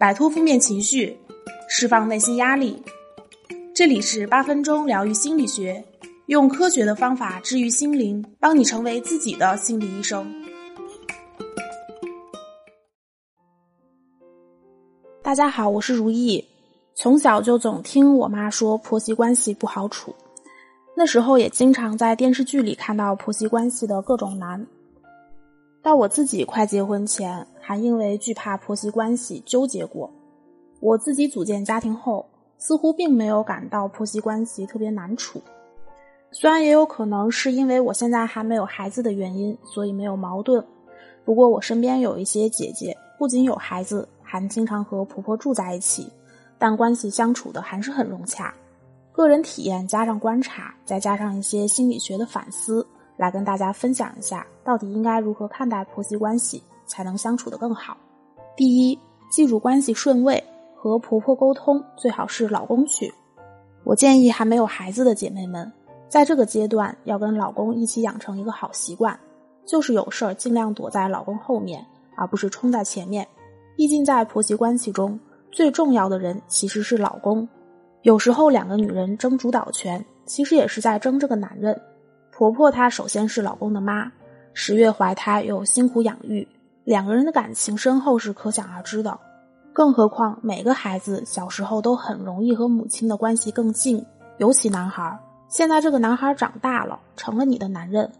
摆脱负面情绪，释放内心压力。这里是八分钟疗愈心理学，用科学的方法治愈心灵，帮你成为自己的心理医生。大家好，我是如意。从小就总听我妈说婆媳关系不好处，那时候也经常在电视剧里看到婆媳关系的各种难。到我自己快结婚前，还因为惧怕婆媳关系纠结过。我自己组建家庭后，似乎并没有感到婆媳关系特别难处。虽然也有可能是因为我现在还没有孩子的原因，所以没有矛盾。不过我身边有一些姐姐，不仅有孩子，还经常和婆婆住在一起，但关系相处的还是很融洽。个人体验加上观察，再加上一些心理学的反思。来跟大家分享一下，到底应该如何看待婆媳关系才能相处得更好。第一，记住关系顺位，和婆婆沟通最好是老公去。我建议还没有孩子的姐妹们，在这个阶段要跟老公一起养成一个好习惯，就是有事儿尽量躲在老公后面，而不是冲在前面。毕竟在婆媳关系中，最重要的人其实是老公。有时候两个女人争主导权，其实也是在争这个男人。婆婆她首先是老公的妈，十月怀胎又辛苦养育，两个人的感情深厚是可想而知的。更何况每个孩子小时候都很容易和母亲的关系更近，尤其男孩。现在这个男孩长大了，成了你的男人，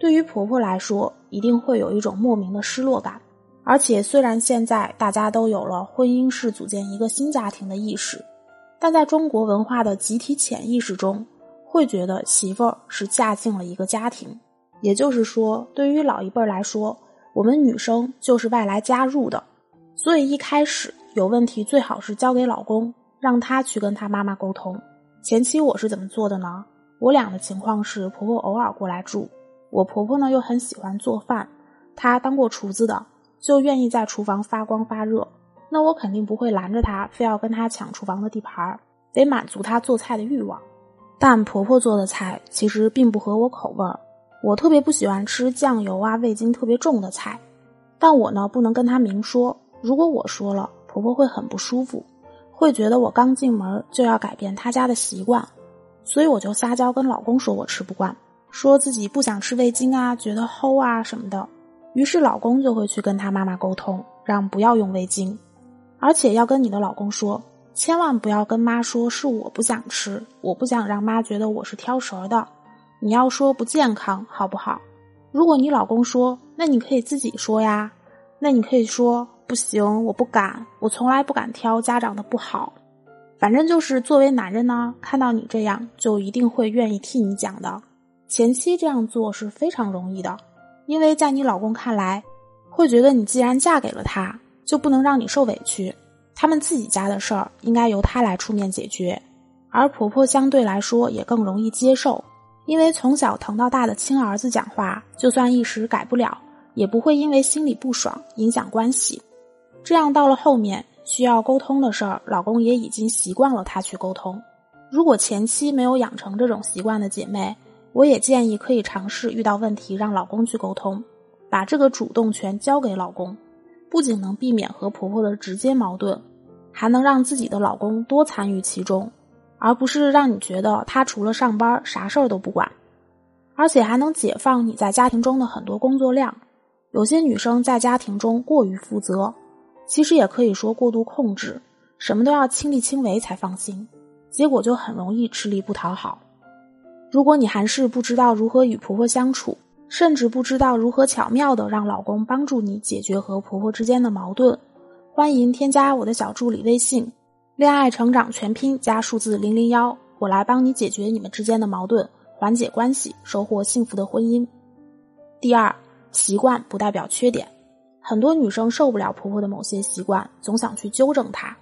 对于婆婆来说，一定会有一种莫名的失落感。而且虽然现在大家都有了婚姻是组建一个新家庭的意识，但在中国文化的集体潜意识中。会觉得媳妇儿是嫁进了一个家庭，也就是说，对于老一辈来说，我们女生就是外来加入的。所以一开始有问题，最好是交给老公，让他去跟他妈妈沟通。前期我是怎么做的呢？我俩的情况是，婆婆偶尔过来住，我婆婆呢又很喜欢做饭，她当过厨子的，就愿意在厨房发光发热。那我肯定不会拦着她，非要跟她抢厨房的地盘儿，得满足她做菜的欲望。但婆婆做的菜其实并不合我口味儿，我特别不喜欢吃酱油啊、味精特别重的菜。但我呢不能跟她明说，如果我说了，婆婆会很不舒服，会觉得我刚进门就要改变她家的习惯。所以我就撒娇跟老公说我吃不惯，说自己不想吃味精啊，觉得齁啊什么的。于是老公就会去跟他妈妈沟通，让不要用味精，而且要跟你的老公说。千万不要跟妈说是我不想吃，我不想让妈觉得我是挑食的。你要说不健康，好不好？如果你老公说，那你可以自己说呀。那你可以说不行，我不敢，我从来不敢挑家长的不好。反正就是作为男人呢，看到你这样，就一定会愿意替你讲的。前期这样做是非常容易的，因为在你老公看来，会觉得你既然嫁给了他，就不能让你受委屈。他们自己家的事儿应该由她来出面解决，而婆婆相对来说也更容易接受，因为从小疼到大的亲儿子讲话，就算一时改不了，也不会因为心里不爽影响关系。这样到了后面需要沟通的事儿，老公也已经习惯了他去沟通。如果前期没有养成这种习惯的姐妹，我也建议可以尝试遇到问题让老公去沟通，把这个主动权交给老公。不仅能避免和婆婆的直接矛盾，还能让自己的老公多参与其中，而不是让你觉得他除了上班啥事儿都不管。而且还能解放你在家庭中的很多工作量。有些女生在家庭中过于负责，其实也可以说过度控制，什么都要亲力亲为才放心，结果就很容易吃力不讨好。如果你还是不知道如何与婆婆相处，甚至不知道如何巧妙的让老公帮助你解决和婆婆之间的矛盾，欢迎添加我的小助理微信“恋爱成长全拼”加数字零零幺，我来帮你解决你们之间的矛盾，缓解关系，收获幸福的婚姻。第二，习惯不代表缺点，很多女生受不了婆婆的某些习惯，总想去纠正她，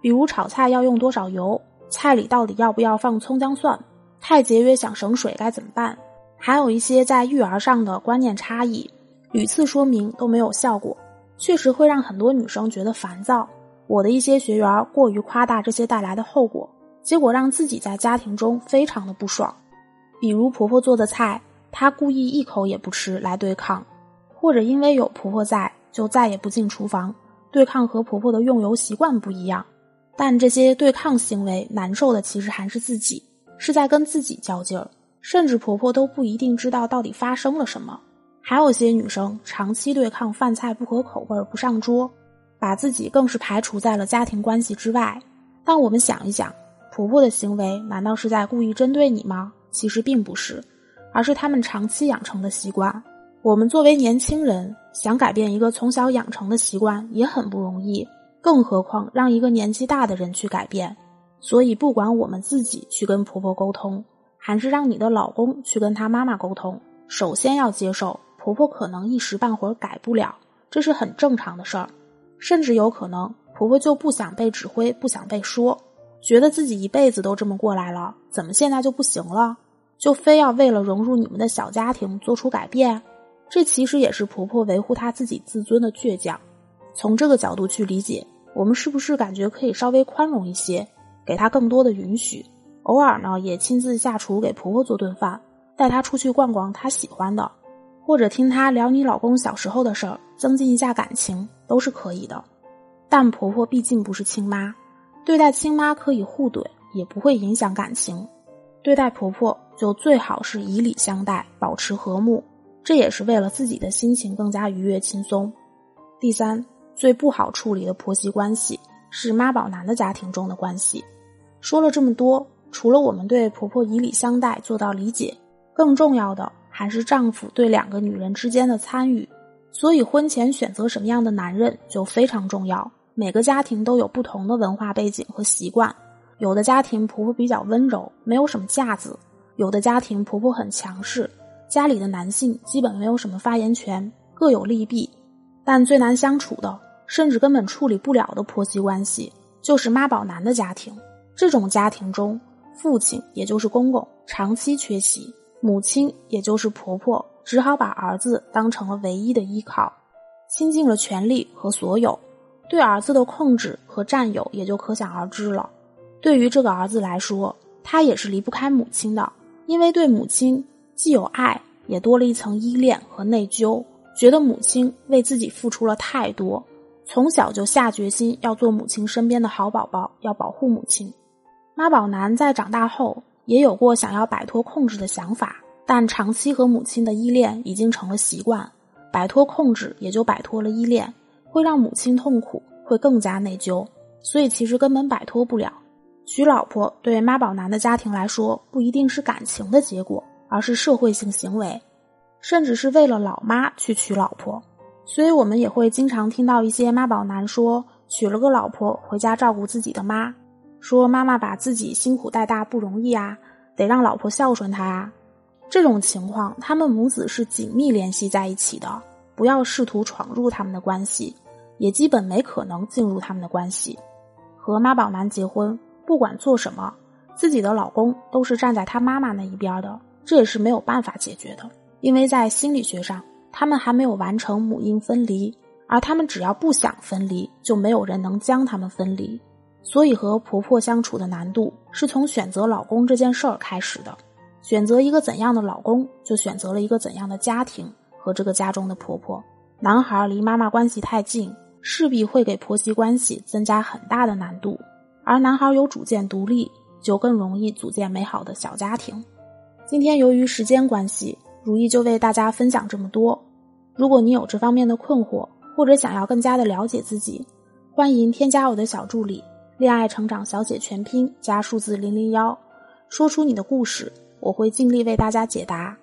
比如炒菜要用多少油，菜里到底要不要放葱姜蒜，太节约想省水该怎么办？还有一些在育儿上的观念差异，屡次说明都没有效果，确实会让很多女生觉得烦躁。我的一些学员过于夸大这些带来的后果，结果让自己在家庭中非常的不爽。比如婆婆做的菜，她故意一口也不吃来对抗，或者因为有婆婆在就再也不进厨房，对抗和婆婆的用油习惯不一样，但这些对抗行为难受的其实还是自己，是在跟自己较劲儿，甚至婆婆都不一定知道到底发生了什么。还有些女生长期对抗饭菜不合口味不上桌，把自己更是排除在了家庭关系之外。但我们想一想，婆婆的行为难道是在故意针对你吗？其实并不是，而是他们长期养成的习惯。我们作为年轻人，想改变一个从小养成的习惯也很不容易，更何况让一个年纪大的人去改变。所以，不管我们自己去跟婆婆沟通，还是让你的老公去跟他妈妈沟通，首先要接受婆婆可能一时半会儿改不了，这是很正常的事儿。甚至有可能婆婆就不想被指挥，不想被说，觉得自己一辈子都这么过来了，怎么现在就不行了？就非要为了融入你们的小家庭做出改变？这其实也是婆婆维护她自己自尊的倔强。从这个角度去理解，我们是不是感觉可以稍微宽容一些，给她更多的允许？偶尔呢，也亲自下厨给婆婆做顿饭，带她出去逛逛她喜欢的，或者听她聊你老公小时候的事儿，增进一下感情都是可以的。但婆婆毕竟不是亲妈，对待亲妈可以互怼，也不会影响感情。对待婆婆就最好是以礼相待，保持和睦。这也是为了自己的心情更加愉悦轻松。第三，最不好处理的婆媳关系是妈宝男的家庭中的关系。说了这么多，除了我们对婆婆以礼相待做到理解，更重要的还是丈夫对两个女人之间的参与。所以，婚前选择什么样的男人就非常重要。每个家庭都有不同的文化背景和习惯，有的家庭婆婆比较温柔，没有什么架子；有的家庭婆婆很强势。家里的男性基本没有什么发言权，各有利弊。但最难相处的，甚至根本处理不了的婆媳关系，就是妈宝男的家庭。这种家庭中，父亲也就是公公长期缺席，母亲也就是婆婆只好把儿子当成了唯一的依靠，倾尽了全力和所有，对儿子的控制和占有也就可想而知了。对于这个儿子来说，他也是离不开母亲的，因为对母亲。既有爱，也多了一层依恋和内疚，觉得母亲为自己付出了太多，从小就下决心要做母亲身边的好宝宝，要保护母亲。妈宝男在长大后也有过想要摆脱控制的想法，但长期和母亲的依恋已经成了习惯，摆脱控制也就摆脱了依恋，会让母亲痛苦，会更加内疚，所以其实根本摆脱不了。娶老婆对妈宝男的家庭来说，不一定是感情的结果。而是社会性行为，甚至是为了老妈去娶老婆，所以我们也会经常听到一些妈宝男说娶了个老婆回家照顾自己的妈，说妈妈把自己辛苦带大不容易啊，得让老婆孝顺他啊。这种情况，他们母子是紧密联系在一起的，不要试图闯入他们的关系，也基本没可能进入他们的关系。和妈宝男结婚，不管做什么，自己的老公都是站在他妈妈那一边的。这也是没有办法解决的，因为在心理学上，他们还没有完成母婴分离，而他们只要不想分离，就没有人能将他们分离。所以和婆婆相处的难度是从选择老公这件事儿开始的。选择一个怎样的老公，就选择了一个怎样的家庭和这个家中的婆婆。男孩离妈妈关系太近，势必会给婆媳关系增加很大的难度；而男孩有主见独立，就更容易组建美好的小家庭。今天由于时间关系，如意就为大家分享这么多。如果你有这方面的困惑，或者想要更加的了解自己，欢迎添加我的小助理“恋爱成长小姐”全拼加数字零零幺，说出你的故事，我会尽力为大家解答。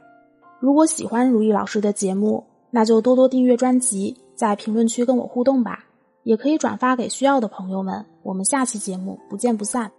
如果喜欢如意老师的节目，那就多多订阅专辑，在评论区跟我互动吧，也可以转发给需要的朋友们。我们下期节目不见不散。